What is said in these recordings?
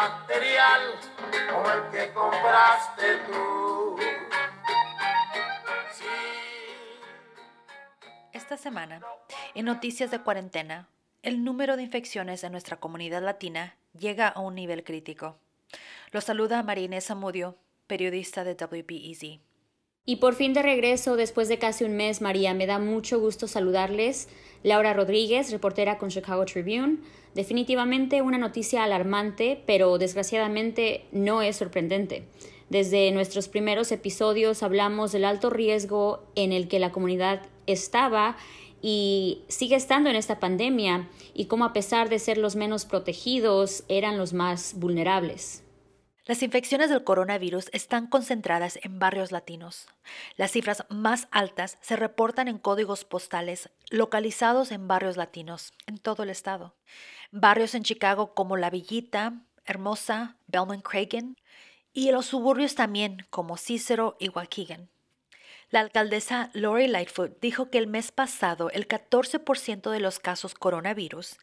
antibacterial como el que compraste tú. Esta semana, en Noticias de Cuarentena, el número de infecciones en nuestra comunidad latina llega a un nivel crítico. Lo saluda María Inés Amudio, periodista de WBEZ. Y por fin de regreso, después de casi un mes, María, me da mucho gusto saludarles. Laura Rodríguez, reportera con Chicago Tribune. Definitivamente una noticia alarmante, pero desgraciadamente no es sorprendente. Desde nuestros primeros episodios hablamos del alto riesgo en el que la comunidad estaba y sigue estando en esta pandemia y cómo a pesar de ser los menos protegidos eran los más vulnerables. Las infecciones del coronavirus están concentradas en barrios latinos. Las cifras más altas se reportan en códigos postales localizados en barrios latinos en todo el estado. Barrios en Chicago como La Villita, Hermosa, Belmont Cragen y en los suburbios también como Cicero y Waukegan. La alcaldesa Lori Lightfoot dijo que el mes pasado el 14% de los casos coronavirus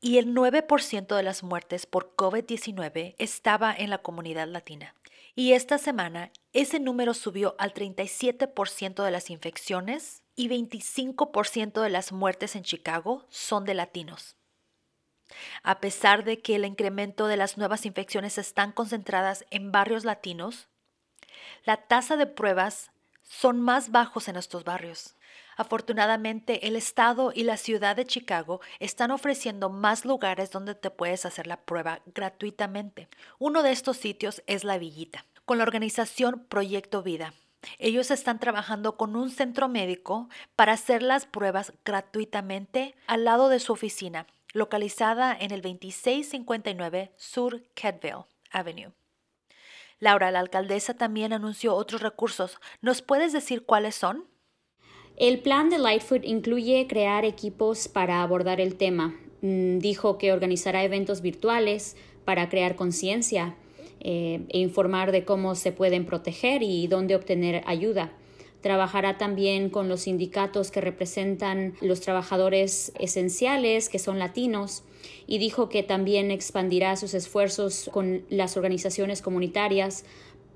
y el 9% de las muertes por COVID-19 estaba en la comunidad latina. Y esta semana ese número subió al 37% de las infecciones y 25% de las muertes en Chicago son de latinos. A pesar de que el incremento de las nuevas infecciones están concentradas en barrios latinos, la tasa de pruebas son más bajos en estos barrios. Afortunadamente, el Estado y la ciudad de Chicago están ofreciendo más lugares donde te puedes hacer la prueba gratuitamente. Uno de estos sitios es La Villita, con la organización Proyecto Vida. Ellos están trabajando con un centro médico para hacer las pruebas gratuitamente al lado de su oficina, localizada en el 2659 Sur Kedville Avenue. Laura, la alcaldesa también anunció otros recursos. ¿Nos puedes decir cuáles son? El plan de Lightfoot incluye crear equipos para abordar el tema. Mm, dijo que organizará eventos virtuales para crear conciencia eh, e informar de cómo se pueden proteger y dónde obtener ayuda. Trabajará también con los sindicatos que representan los trabajadores esenciales, que son latinos, y dijo que también expandirá sus esfuerzos con las organizaciones comunitarias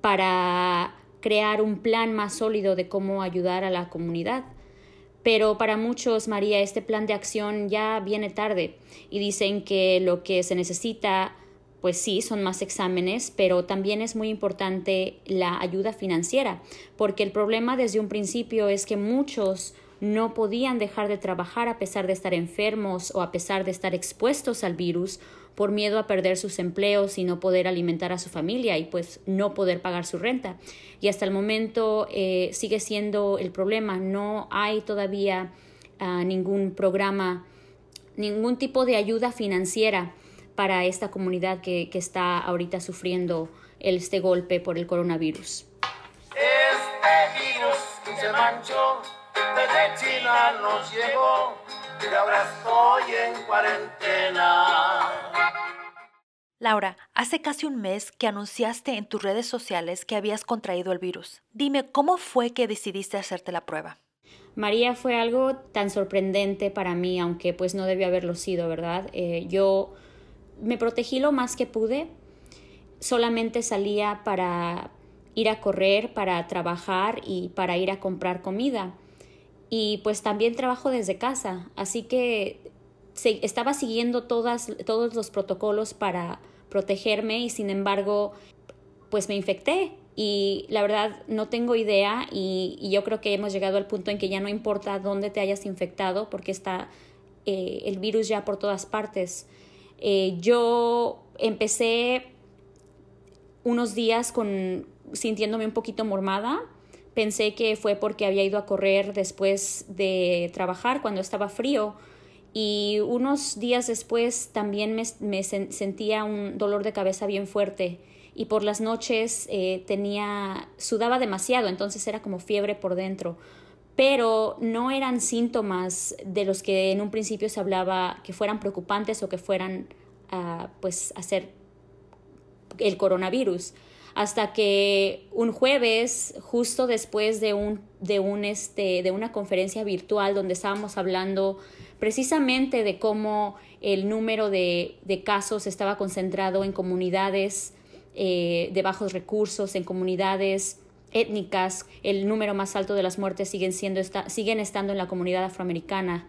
para crear un plan más sólido de cómo ayudar a la comunidad. Pero para muchos, María, este plan de acción ya viene tarde y dicen que lo que se necesita, pues sí, son más exámenes, pero también es muy importante la ayuda financiera, porque el problema desde un principio es que muchos no podían dejar de trabajar a pesar de estar enfermos o a pesar de estar expuestos al virus por miedo a perder sus empleos y no poder alimentar a su familia y pues no poder pagar su renta. Y hasta el momento eh, sigue siendo el problema, no hay todavía ah, ningún programa, ningún tipo de ayuda financiera para esta comunidad que, que está ahorita sufriendo este golpe por el coronavirus. Este virus se manchó desde China nos llegó y ahora estoy en cuarentena. Laura, hace casi un mes que anunciaste en tus redes sociales que habías contraído el virus. Dime, ¿cómo fue que decidiste hacerte la prueba? María fue algo tan sorprendente para mí, aunque pues no debió haberlo sido, ¿verdad? Eh, yo me protegí lo más que pude, solamente salía para ir a correr, para trabajar y para ir a comprar comida y pues también trabajo desde casa, así que estaba siguiendo todas, todos los protocolos para protegerme y sin embargo pues me infecté y la verdad no tengo idea y, yo creo que hemos llegado al punto en que ya no importa dónde te hayas infectado porque está eh, el virus ya por todas partes. Eh, yo empecé unos días con sintiéndome un poquito mormada Pensé que fue porque había ido a correr después de trabajar cuando estaba frío y unos días después también me, sentía un dolor de cabeza bien fuerte y por las noches eh, tenía sudaba demasiado entonces era como fiebre por dentro pero no eran síntomas de los que en un principio se hablaba que fueran preocupantes o que fueran a pues hacer el coronavirus hasta que un jueves, justo después de, un, de, un, este, de una conferencia virtual donde estábamos hablando precisamente de cómo el número de, casos estaba concentrado en comunidades eh, de bajos recursos, en comunidades étnicas, el número más alto de las muertes siguen, siendo, siguen estando en la comunidad afroamericana.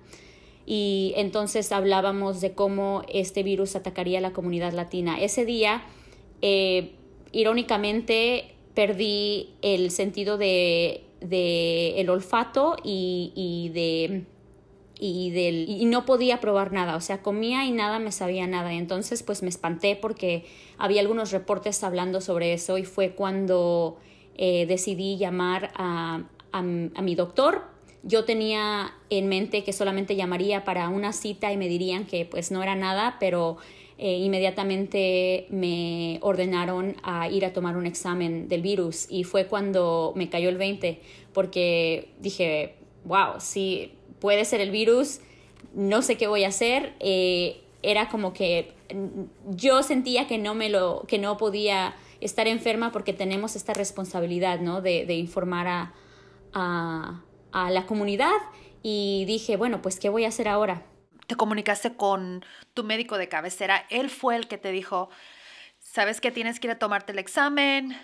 Y entonces hablábamos de cómo este virus atacaría la comunidad latina. Ese día, eh, irónicamente, perdí el sentido de, el olfato y, de y, del, y no podía probar nada, o sea, comía y nada me sabía nada. Entonces, pues me espanté porque había algunos reportes hablando sobre eso y fue cuando eh, decidí llamar a, a, mi doctor. Yo tenía en mente que solamente llamaría para una cita y me dirían que pues no era nada, pero eh, inmediatamente me ordenaron a ir a tomar un examen del virus y fue cuando me cayó el 20 porque dije, wow, si puede ser el virus, no sé qué voy a hacer. Eh, era como que yo sentía que no me lo, que no podía estar enferma porque tenemos esta responsabilidad, ¿no? De, de informar a, a, a, la comunidad y dije, bueno, pues, ¿qué voy a hacer ahora? Te comunicaste con tu médico de cabecera, él fue el que te dijo, sabes que tienes que ir a tomarte el examen,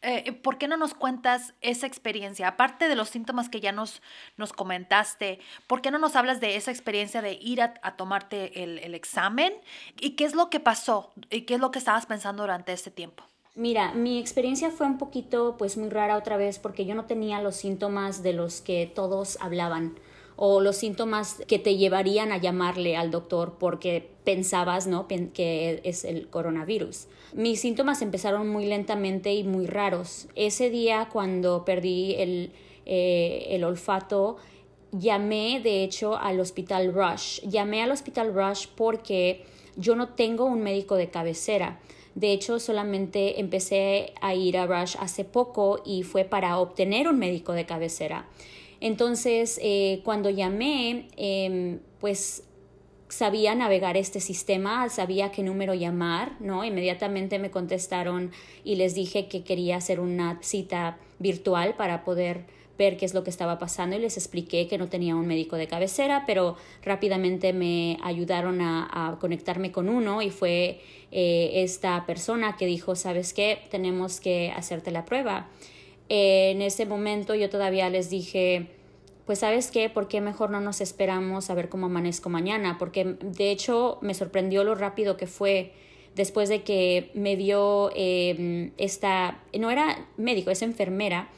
eh, ¿por qué no nos cuentas esa experiencia? Aparte de los síntomas que ya nos, nos comentaste, ¿por qué no nos hablas de esa experiencia de ir a, tomarte el, el, examen? ¿Y qué es lo que pasó? ¿Y qué es lo que estabas pensando durante ese tiempo? Mira, mi experiencia fue un poquito pues muy rara otra vez porque yo no tenía los síntomas de los que todos hablaban o los síntomas que te llevarían a llamarle al doctor porque pensabas, ¿no? que es el coronavirus. Mis síntomas empezaron muy lentamente y muy raros. Ese día cuando perdí el, eh, el olfato, llamé de hecho al hospital Rush. Llamé al hospital Rush porque yo no tengo un médico de cabecera. De hecho, solamente empecé a ir a Rush hace poco y fue para obtener un médico de cabecera. Entonces, eh, cuando llamé, em, pues sabía navegar este sistema, sabía qué número llamar, ¿no? Inmediatamente me contestaron y les dije que quería hacer una cita virtual para poder ver qué es lo que estaba pasando y les expliqué que no tenía un médico de cabecera, pero rápidamente me ayudaron a, conectarme con uno y fue eh, esta persona que dijo, ¿sabes qué? Tenemos que hacerte la prueba. En ese momento yo todavía les dije, pues sabes qué, ¿por qué mejor no nos esperamos a ver cómo amanezco mañana? Porque de hecho me sorprendió lo rápido que fue después de que me dio em, esta, no era médico, es enfermera,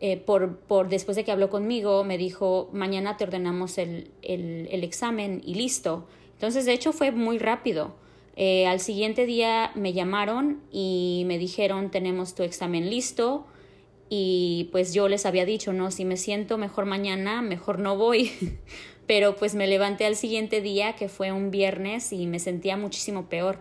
eh, por, por, después de que habló conmigo, me dijo, mañana te ordenamos el, el, examen y listo. Entonces, de hecho, fue muy rápido. Eh, al siguiente día me llamaron y me dijeron, tenemos tu examen listo. Y pues yo les había dicho, no, si me siento mejor mañana, mejor no voy. Pero pues me levanté al siguiente día, que fue un viernes, y me sentía muchísimo peor.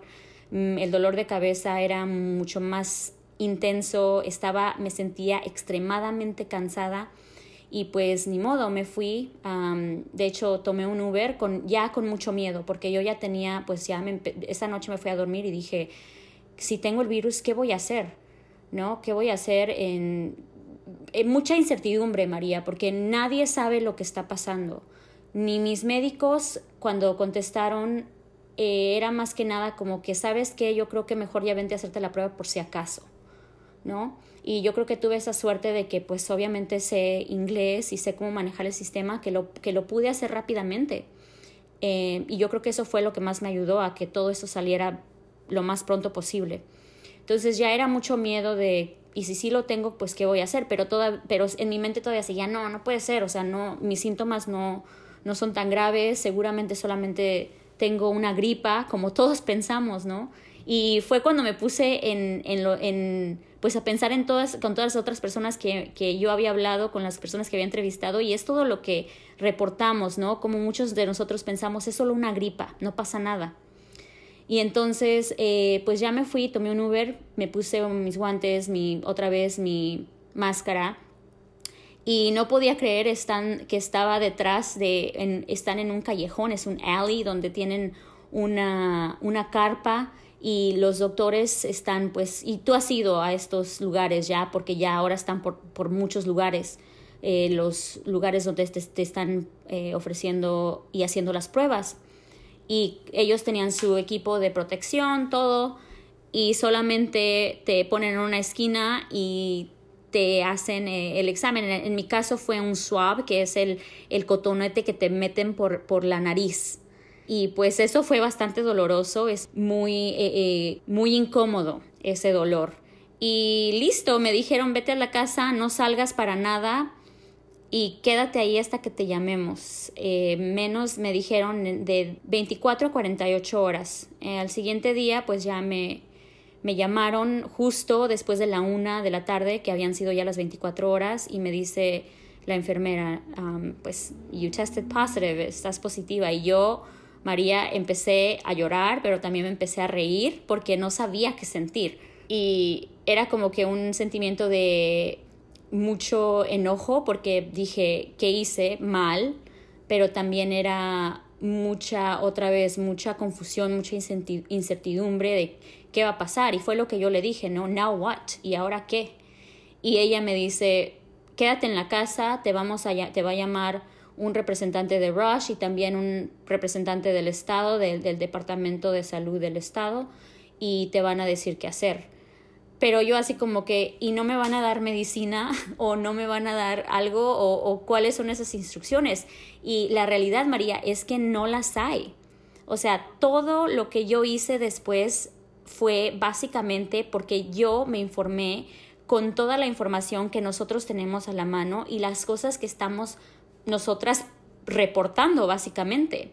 Mm, el dolor de cabeza era mucho más intenso, estaba, me sentía extremadamente cansada y pues ni modo, me fui. de hecho, tomé un Uber con, ya con mucho miedo, porque yo ya tenía, pues ya esa noche me fui a dormir y dije, si tengo el virus, ¿qué voy a hacer? ¿No? ¿Qué voy a hacer en, mucha incertidumbre, María, porque nadie sabe lo que está pasando. Ni mis médicos, cuando contestaron, eh, era más que nada como que, ¿sabes qué? Yo creo que mejor ya vente a hacerte la prueba por si acaso. ¿no? Y yo creo que tuve esa suerte de que pues obviamente sé inglés y sé cómo manejar el sistema, que lo, que lo pude hacer rápidamente. Eh, y yo creo que eso fue lo que más me ayudó a que todo esto saliera lo más pronto posible. Entonces ya era mucho miedo de, y si sí lo tengo, pues qué voy a hacer, pero, toda, pero en mi mente todavía seguía, no, no puede ser, o sea, no, mis síntomas no, no son tan graves, seguramente solamente tengo una gripa, como todos pensamos, ¿no? Y fue cuando me puse en, en, lo, en pues a pensar en todas, con todas las otras personas que, que, yo había hablado, con las personas que había entrevistado, y es todo lo que reportamos, ¿no? Como muchos de nosotros pensamos, es solo una gripa, no pasa nada. Y entonces, eh, pues ya me fui, tomé un Uber, me puse mis guantes, mi, otra vez mi máscara, y no podía creer están, que estaba detrás de, en, están en un callejón, es un alley donde tienen una, una carpa y los doctores están pues, y tú has ido a estos lugares ya, porque ya ahora están por, por muchos lugares eh, los lugares donde te, están eh, ofreciendo y haciendo las pruebas. Y ellos tenían su equipo de protección, todo, y solamente te ponen en una esquina y te hacen eh, el examen. En, mi caso fue un swab, que es el, el cotonete que te meten por, por la nariz. Y pues eso fue bastante doloroso, es muy, muy incómodo ese dolor. Y listo, me dijeron, vete a la casa, no salgas para nada y quédate ahí hasta que te llamemos. Eh, menos me dijeron de 24 a 48 horas. Eh, al siguiente día, pues ya me, me llamaron justo después de la una de la tarde, que habían sido ya las 24 horas, y me dice la enfermera, um, pues, you tested positive, estás positiva. Y yo, María, empecé a llorar, pero también me empecé a reír porque no sabía qué sentir y era como que un sentimiento de mucho enojo porque dije que hice mal, pero también era mucha, otra vez, mucha confusión, mucha incertidumbre de qué va a pasar. Y fue lo que yo le dije, ¿no? Now what? ¿Y ahora qué? Y ella me dice, quédate en la casa, te, vamos a, te va a llamar un representante de Rush y también un representante del Estado, del Departamento de Salud del Estado, y te van a decir qué hacer pero yo así como que, ¿y no me van a dar medicina o no me van a dar algo o, cuáles son esas instrucciones? Y la realidad, María, es que no las hay. O sea, todo lo que yo hice después fue básicamente porque yo me informé con toda la información que nosotros tenemos a la mano y las cosas que estamos nosotras reportando básicamente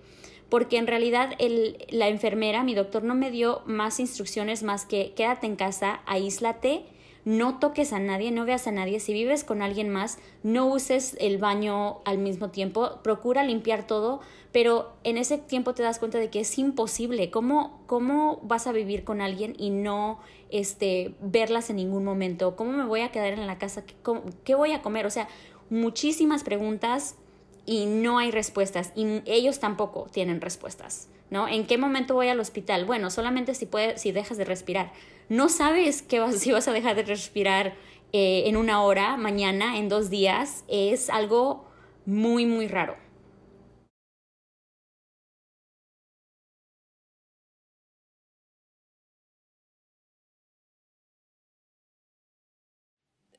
porque en realidad el, la enfermera, mi doctor, no me dio más instrucciones más que quédate en casa, aíslate, no toques a nadie, no veas a nadie. Si vives con alguien más, no uses el baño al mismo tiempo, procura limpiar todo, pero en ese tiempo te das cuenta de que es imposible. ¿Cómo, cómo vas a vivir con alguien y no este, verlas en ningún momento? ¿Cómo me voy a quedar en la casa? ¿Qué, qué voy a comer? O sea, muchísimas preguntas y no hay respuestas y ellos tampoco tienen respuestas, ¿no? ¿En qué momento voy al hospital? Bueno, solamente si, puedes, si dejas de respirar. No sabes qué vas, si vas a dejar de respirar eh, en una hora, mañana, en dos días. Es algo muy, muy raro.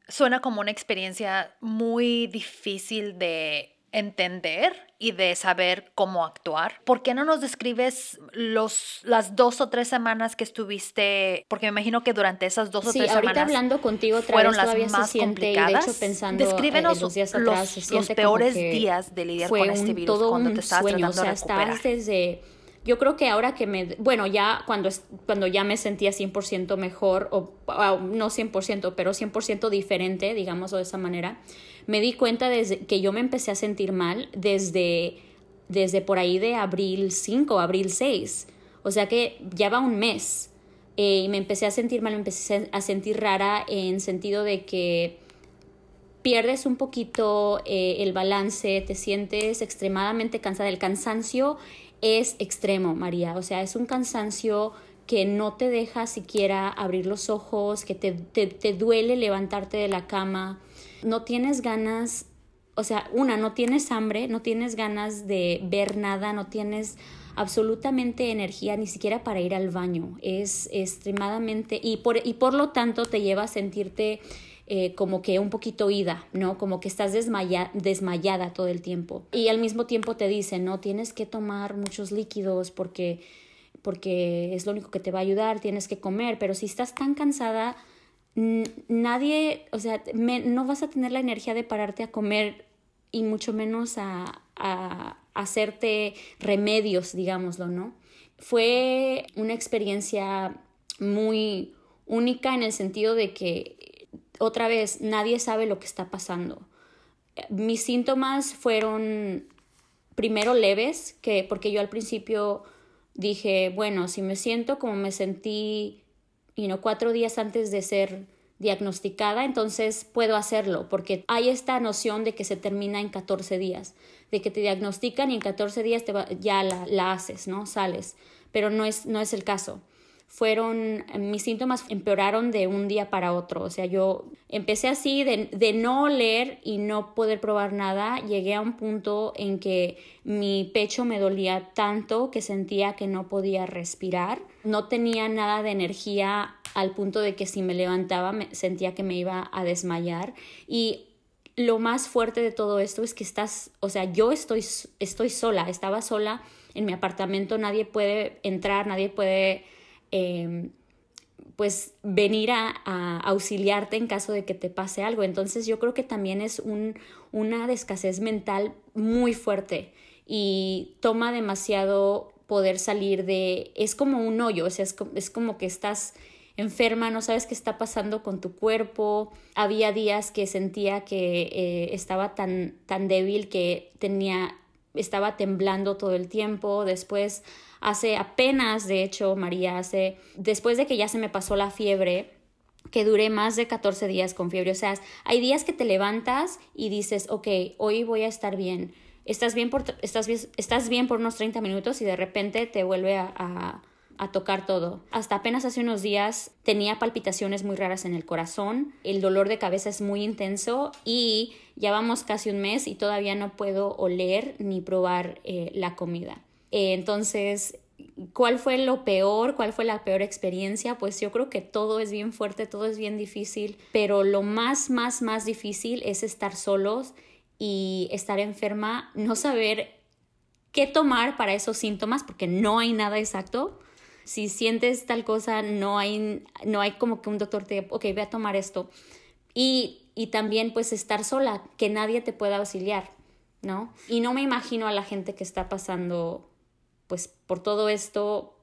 Suena como una experiencia muy difícil de entender y de saber cómo actuar. ¿Por qué no nos describes los, las dos o tres semanas que estuviste? Porque me imagino que durante esas dos o tres ahorita semanas hablando contigo otra fueron vez, las más complicadas. de hecho, pensando Descríbenos los días atrás, los, los peores días de lidiar con este virus cuando te estabas sueño, tratando o sea, de recuperar. desde yo creo que ahora que me, bueno, ya cuando, cuando ya me sentía 100% mejor, o, no 100%, pero 100% diferente, digamos de esa manera, me di cuenta desde que yo me empecé a sentir mal desde, desde por ahí de abril 5, abril 6. O sea que ya va un mes. Eh, y me empecé a sentir mal, me empecé a sentir rara en sentido de que pierdes un poquito eh, el balance, te sientes extremadamente cansada. El cansancio es extremo, María. O sea, es un cansancio que no te deja siquiera abrir los ojos, que te, te duele levantarte de la cama no tienes ganas, o sea, una, no tienes hambre, no tienes ganas de ver nada, no tienes absolutamente energía ni siquiera para ir al baño. Es extremadamente, y por, y por lo tanto te lleva a sentirte eh, como que un poquito ida, ¿no? Como que estás desmayada todo el tiempo. Y al mismo tiempo te dicen, no, tienes que tomar muchos líquidos porque, porque es lo único que te va a ayudar, tienes que comer, pero si estás tan cansada, nadie, o sea, no vas a tener la energía de pararte a comer y mucho menos a, a, hacerte remedios, digámoslo, ¿no? Fue una experiencia muy única en el sentido de que, otra vez, nadie sabe lo que está pasando. Mis síntomas fueron primero leves, que porque yo al principio dije, bueno, si me siento como me sentí y no cuatro días antes de ser diagnosticada, entonces puedo hacerlo, porque hay esta noción de que se termina en 14 días, de que te diagnostican y en 14 días te ya la, haces, ¿no? Sales, pero no es, no es el caso. Fueron, mis síntomas empeoraron de un día para otro. O sea, yo empecé así de, de, no oler y no poder probar nada. Llegué a un punto en que mi pecho me dolía tanto que sentía que no podía respirar. No tenía nada de energía al punto de que si me levantaba me sentía que me iba a desmayar. Y lo más fuerte de todo esto es que estás, o sea, yo estoy, estoy sola, estaba sola en mi apartamento, nadie puede entrar, nadie puede Em, pues venir a, auxiliarte en caso de que te pase algo. Entonces yo creo que también es un, una escasez mental muy fuerte y toma demasiado poder salir de, es como un hoyo, o sea, es, es como que estás enferma, no sabes qué está pasando con tu cuerpo. Había días que sentía que eh, estaba tan, tan débil que tenía, estaba temblando todo el tiempo. Después hace apenas, de hecho, María, hace, después de que ya se me pasó la fiebre, que duré más de 14 días con fiebre. O sea, hay días que te levantas y dices, ok, hoy voy a estar bien. Estás bien por, estás estás bien por unos 30 minutos y de repente te vuelve a tocar todo. Hasta apenas hace unos días tenía palpitaciones muy raras en el corazón, el dolor de cabeza es muy intenso y ya vamos casi un mes y todavía no puedo oler ni probar eh, la comida. Eh, entonces, ¿cuál fue lo peor? ¿Cuál fue la peor experiencia? Pues yo creo que todo es bien fuerte, todo es bien difícil, pero lo más, más, más difícil es estar solos y estar enferma, no saber qué tomar para esos síntomas, porque no hay nada exacto. Si sientes tal cosa, no hay, no hay como que un doctor te, ok, ve a tomar esto. Y, y también pues estar sola, que nadie te pueda auxiliar, ¿no? Y no me imagino a la gente que está pasando pues por todo esto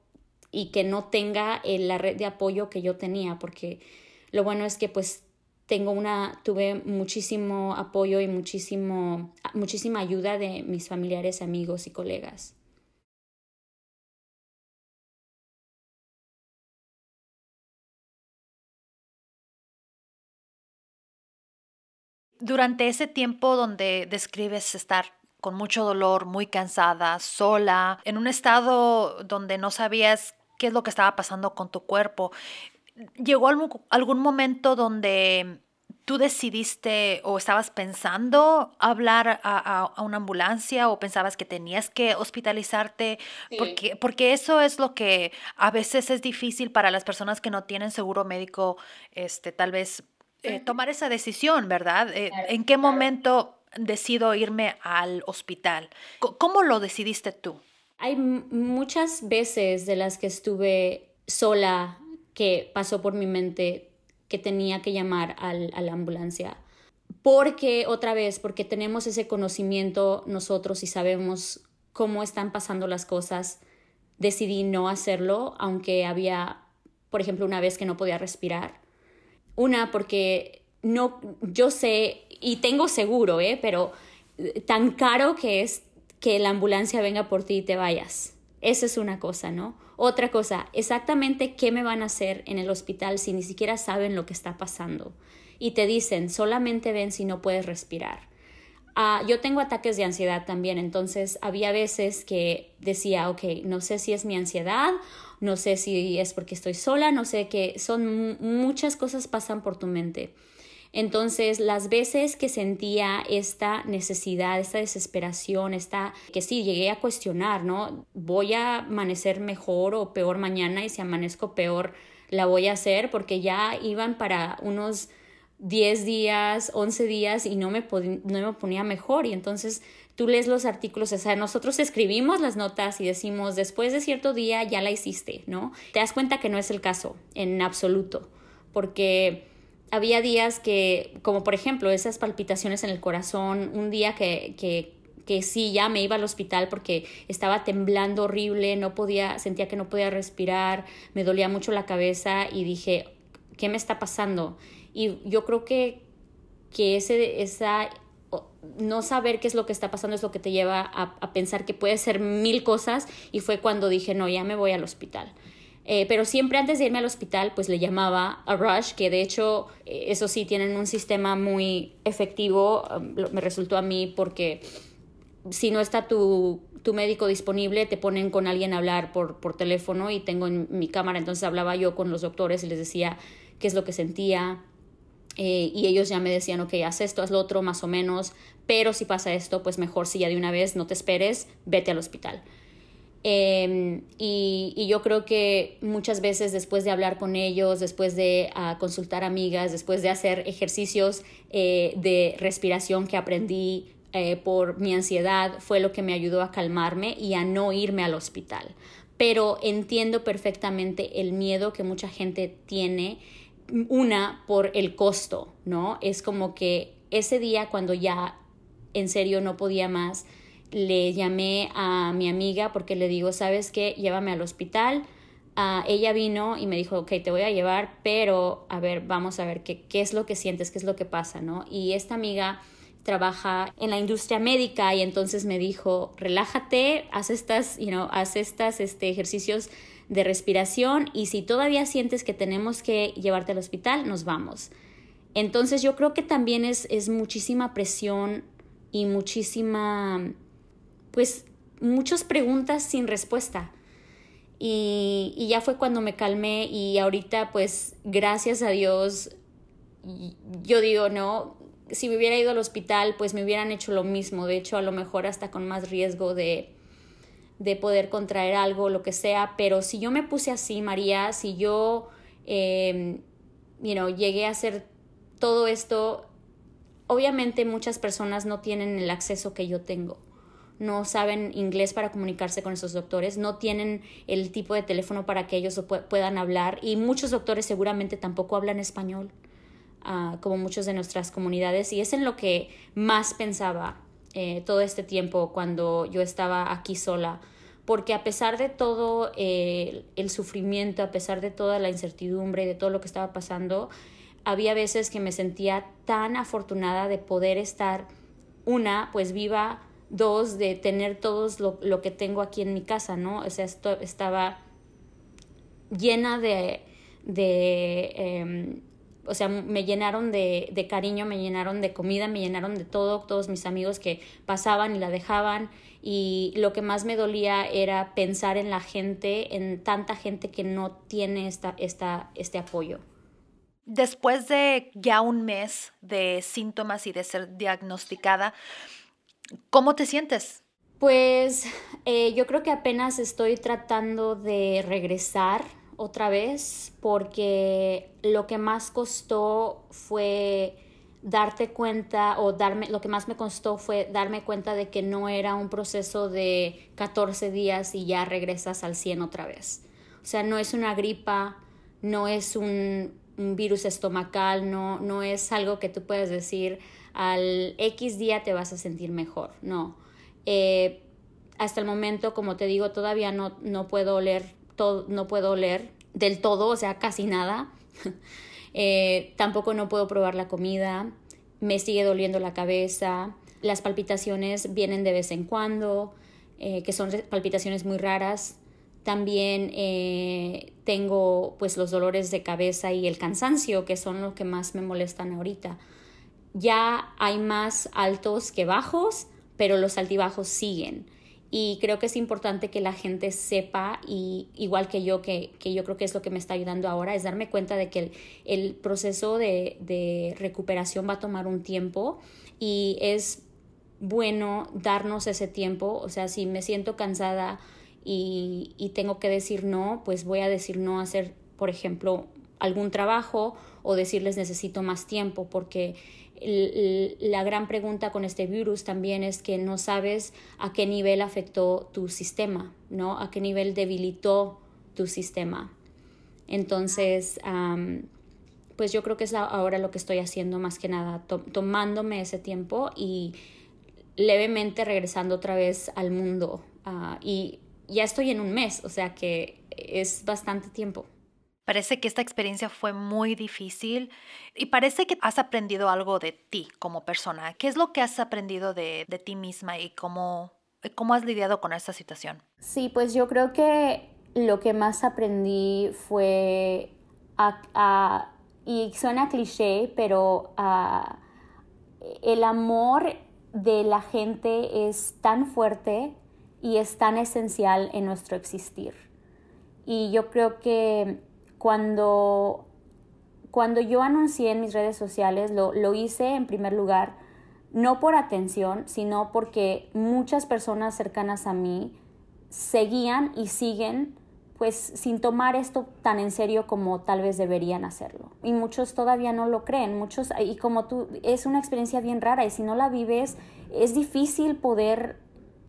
y que no tenga eh, la red de apoyo que yo tenía, porque lo bueno es que pues tengo una, tuve muchísimo apoyo y muchísimo, muchísima ayuda de mis familiares, amigos y colegas. Durante ese tiempo donde describes estar con mucho dolor, muy cansada, sola, en un estado donde no sabías qué es lo que estaba pasando con tu cuerpo. ¿Llegó algún, momento donde tú decidiste o estabas pensando hablar a, una ambulancia o pensabas que tenías que hospitalizarte? Porque, porque eso es lo que a veces es difícil para las personas que no tienen seguro médico, este, tal vez eh, tomar esa decisión, ¿verdad? Eh, ¿En qué momento decido irme al hospital. ¿Cómo lo decidiste tú? Hay muchas veces de las que estuve sola que pasó por mi mente que tenía que llamar al, a la ambulancia. Porque, otra vez, porque tenemos ese conocimiento nosotros y sabemos cómo están pasando las cosas, decidí no hacerlo, aunque había, por ejemplo, una vez que no podía respirar. Una, porque no, yo sé y tengo seguro, ¿eh? Pero eh, tan caro que es que la ambulancia venga por ti y te vayas. Esa es una cosa, ¿no? Otra cosa, exactamente qué me van a hacer en el hospital si ni siquiera saben lo que está pasando. Y te dicen, solamente ven si no puedes respirar. Ah, yo tengo ataques de ansiedad también, entonces había veces que decía, ok, no sé si es mi ansiedad, no sé si es porque estoy sola, no sé qué, son muchas cosas pasan por tu mente. Entonces, las veces que sentía esta necesidad, esta desesperación, esta que sí llegué a cuestionar, ¿no? Voy a amanecer mejor o peor mañana y si amanezco peor la voy a hacer porque ya iban para unos 10 días, 11 días y no me, no me ponía mejor y entonces tú lees los artículos, o sea, nosotros escribimos las notas y decimos, después de cierto día ya la hiciste, ¿no? Te das cuenta que no es el caso en absoluto, porque había días que, como por ejemplo, esas palpitaciones en el corazón, un día que, que, que sí, ya me iba al hospital porque estaba temblando horrible, no podía, sentía que no podía respirar, me dolía mucho la cabeza y dije, ¿qué me está pasando? Y yo creo que, que ese, esa no saber qué es lo que está pasando es lo que te lleva a, a, pensar que puede ser mil cosas y fue cuando dije, no, ya me voy al hospital. Eh, pero siempre antes de irme al hospital, pues le llamaba a Rush, que de hecho, eh, eso sí, tienen un sistema muy efectivo, um, me resultó a mí porque si no está tu, tu, médico disponible, te ponen con alguien a hablar por, por teléfono y tengo en mi cámara, entonces hablaba yo con los doctores y les decía qué es lo que sentía. Eh, y ellos ya me decían, ok, haz esto, haz lo otro, más o menos, pero si pasa esto, pues mejor si ya de una vez no te esperes, vete al hospital. Em, y, yo creo que muchas veces después de hablar con ellos, después de uh, consultar amigas, después de hacer ejercicios eh, de respiración que aprendí eh, por mi ansiedad, fue lo que me ayudó a calmarme y a no irme al hospital. Pero entiendo perfectamente el miedo que mucha gente tiene, una por el costo, ¿no? Es como que ese día cuando ya en serio no podía más, le llamé a mi amiga porque le digo, ¿sabes qué? Llévame al hospital. Uh, ella vino y me dijo, ok, te voy a llevar, pero a ver, vamos a ver qué, qué es lo que sientes, qué es lo que pasa, ¿no? Y esta amiga trabaja en la industria médica y entonces me dijo, relájate, haz estas, you know, haz estas este, ejercicios de respiración y si todavía sientes que tenemos que llevarte al hospital, nos vamos. Entonces yo creo que también es, es muchísima presión y muchísima pues muchas preguntas sin respuesta. Y, ya fue cuando me calmé y ahorita pues gracias a Dios yo digo, no, si me hubiera ido al hospital pues me hubieran hecho lo mismo, de hecho a lo mejor hasta con más riesgo de, de poder contraer algo, lo que sea, pero si yo me puse así, María, si yo, eh, llegué a hacer todo esto, obviamente muchas personas no tienen el acceso que yo tengo. No saben inglés para comunicarse con esos doctores, no tienen el tipo de teléfono para que ellos puedan hablar y muchos doctores seguramente tampoco hablan español, ah, como muchos de nuestras comunidades, y es en lo que más pensaba eh, todo este tiempo cuando yo estaba aquí sola, porque a pesar de todo eh, el sufrimiento, a pesar de toda la incertidumbre y de todo lo que estaba pasando, había veces que me sentía tan afortunada de poder estar, una, pues viva, dos, de tener todo lo, que tengo aquí en mi casa, ¿no? O sea, esto, estaba llena de, de em, o sea, me llenaron de, de, cariño, me llenaron de comida, me llenaron de todo, todos mis amigos que pasaban y la dejaban. Y lo que más me dolía era pensar en la gente, en tanta gente que no tiene esta, esta, este apoyo. Después de ya un mes de síntomas y de ser diagnosticada, ¿Cómo te sientes? Pues eh, yo creo que apenas estoy tratando de regresar otra vez porque lo que más costó fue darte cuenta o darme, lo que más me costó fue darme cuenta de que no era un proceso de 14 días y ya regresas al 100 otra vez. O sea, no es una gripa, no es un, un virus estomacal, no, no es algo que tú puedes decir, al X día te vas a sentir mejor, no. Eh, hasta el momento, como te digo, todavía no, no puedo oler no puedo oler del todo, o sea, casi nada. Eh, tampoco no puedo probar la comida, me sigue doliendo la cabeza, las palpitaciones vienen de vez en cuando, eh, que son palpitaciones muy raras. También tengo pues los dolores de cabeza y el cansancio, que son los que más me molestan ahorita ya hay más altos que bajos, pero los altibajos siguen. Y creo que es importante que la gente sepa, y igual que yo, que, yo creo que es lo que me está ayudando ahora, es darme cuenta de que el, proceso de, recuperación va a tomar un tiempo y es bueno darnos ese tiempo. O sea, si me siento cansada y, y tengo que decir no, pues voy a decir no a hacer, por ejemplo, algún trabajo o decirles necesito más tiempo porque la gran pregunta con este virus también es que no sabes a qué nivel afectó tu sistema, ¿no? A qué nivel debilitó tu sistema. Entonces, pues yo creo que es ahora lo que estoy haciendo más que nada, tomándome ese tiempo y levemente regresando otra vez al mundo. Ah, y ya estoy en un mes, o sea que es bastante tiempo. Parece que esta experiencia fue muy difícil y parece que has aprendido algo de ti como persona. ¿Qué es lo que has aprendido de, ti misma y cómo, cómo has lidiado con esta situación? Sí, pues yo creo que lo que más aprendí fue y suena cliché, pero el amor de la gente es tan fuerte y es tan esencial en nuestro existir. Y yo creo que cuando, cuando yo anuncié en mis redes sociales, lo, lo hice en primer lugar, no por atención, sino porque muchas personas cercanas a mí seguían y siguen pues sin tomar esto tan en serio como tal vez deberían hacerlo. Y muchos todavía no lo creen, muchos, y como tú, es una experiencia bien rara y si no la vives, es difícil poder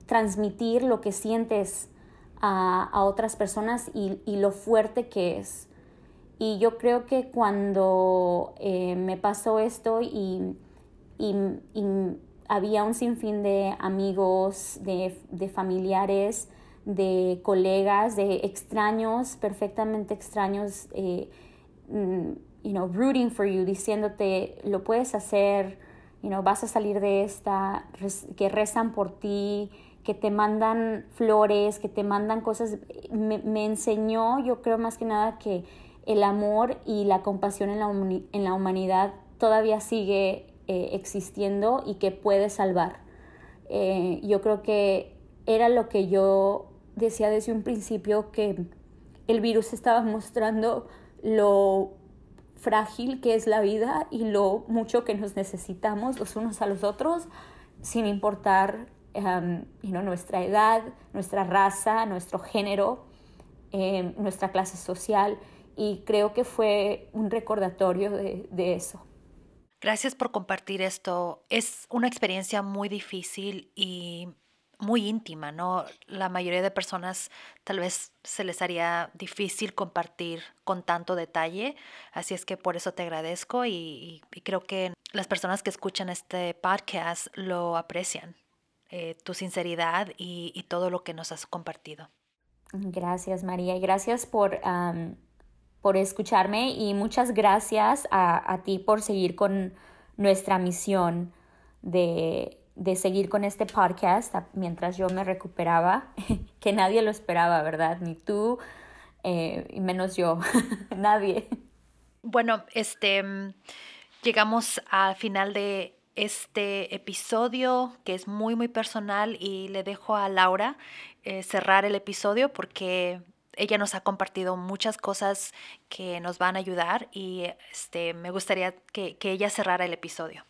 transmitir lo que sientes a, otras personas y, lo fuerte que es. Y yo creo que cuando eh, me pasó esto y, había un sinfín de amigos, de familiares, de colegas, de extraños, perfectamente extraños, eh, mm, you know, rooting for you, diciéndote, lo puedes hacer, you know, vas a salir de esta, que rezan por ti, que te mandan flores, que te mandan cosas. Me, enseñó, yo creo más que nada, que el amor y la compasión en la, humanidad todavía sigue eh, existiendo y que puede salvar. Eh, yo creo que era lo que yo decía desde un principio que el virus estaba mostrando lo frágil que es la vida y lo mucho que nos necesitamos los unos a los otros, sin importar um, nuestra edad, nuestra raza, nuestro género, em, nuestra clase social. Y creo que fue un recordatorio de, de eso. Gracias por compartir esto. Es una experiencia muy difícil y muy íntima, ¿no? La mayoría de personas tal vez se les haría difícil compartir con tanto detalle, así es que por eso te agradezco y, creo que las personas que escuchan este podcast lo aprecian, eh, tu sinceridad y, todo lo que nos has compartido. Gracias María y gracias por, por escucharme y muchas gracias a, a ti por seguir con nuestra misión de de seguir con este podcast mientras yo me recuperaba, que nadie lo esperaba, ¿verdad? Ni tú, eh, y menos yo, nadie. Bueno, este, llegamos al final de este episodio que es muy, muy personal y le dejo a Laura eh, cerrar el episodio porque ella nos ha compartido muchas cosas que nos van a ayudar y este, me gustaría que ella cerrara el episodio.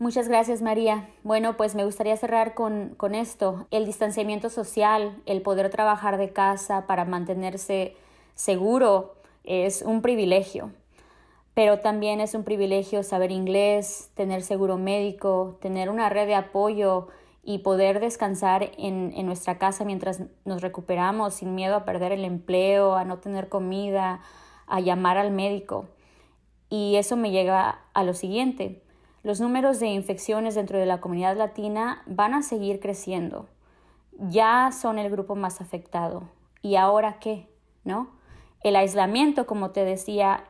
Muchas gracias María. Bueno, pues me gustaría cerrar con, con, esto. El distanciamiento social, el poder trabajar de casa para mantenerse seguro es un privilegio, pero también es un privilegio saber inglés, tener seguro médico, tener una red de apoyo y poder descansar en, en nuestra casa mientras nos recuperamos sin miedo a perder el empleo, a no tener comida, a llamar al médico. Y eso me llega a lo siguiente los números de infecciones dentro de la comunidad latina van a seguir creciendo. Ya son el grupo más afectado. ¿Y ahora qué? ¿No? El aislamiento, como te decía,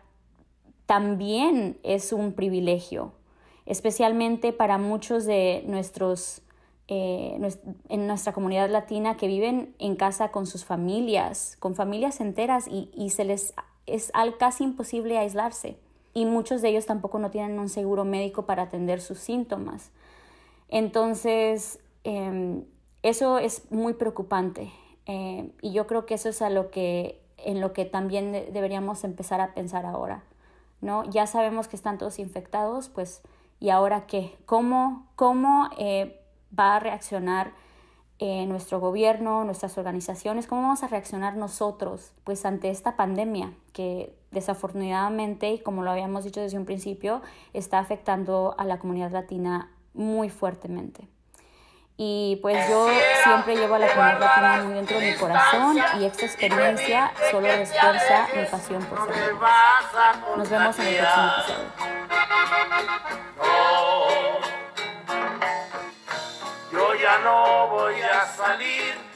también es un privilegio, especialmente para muchos de nuestros eh, en nuestra comunidad latina que viven en casa con sus familias, con familias enteras y, y se les es casi imposible aislarse y muchos de ellos tampoco no tienen un seguro médico para atender sus síntomas. Entonces, em, eso es muy preocupante eh, y yo creo que eso es a lo que, en lo que también deberíamos empezar a pensar ahora. ¿no? Ya sabemos que están todos infectados, pues, ¿y ahora qué? ¿Cómo, cómo eh, va a reaccionar eh, nuestro gobierno, nuestras organizaciones? ¿Cómo vamos a reaccionar nosotros pues, ante esta pandemia que desafortunadamente, y como lo habíamos dicho desde un principio, está afectando a la comunidad latina muy fuertemente. Y pues yo siempre llevo a la comunidad latina muy dentro de mi corazón y esta experiencia solo refuerza mi pasión por ser. Nos vemos en el próximo episodio. No voy a salir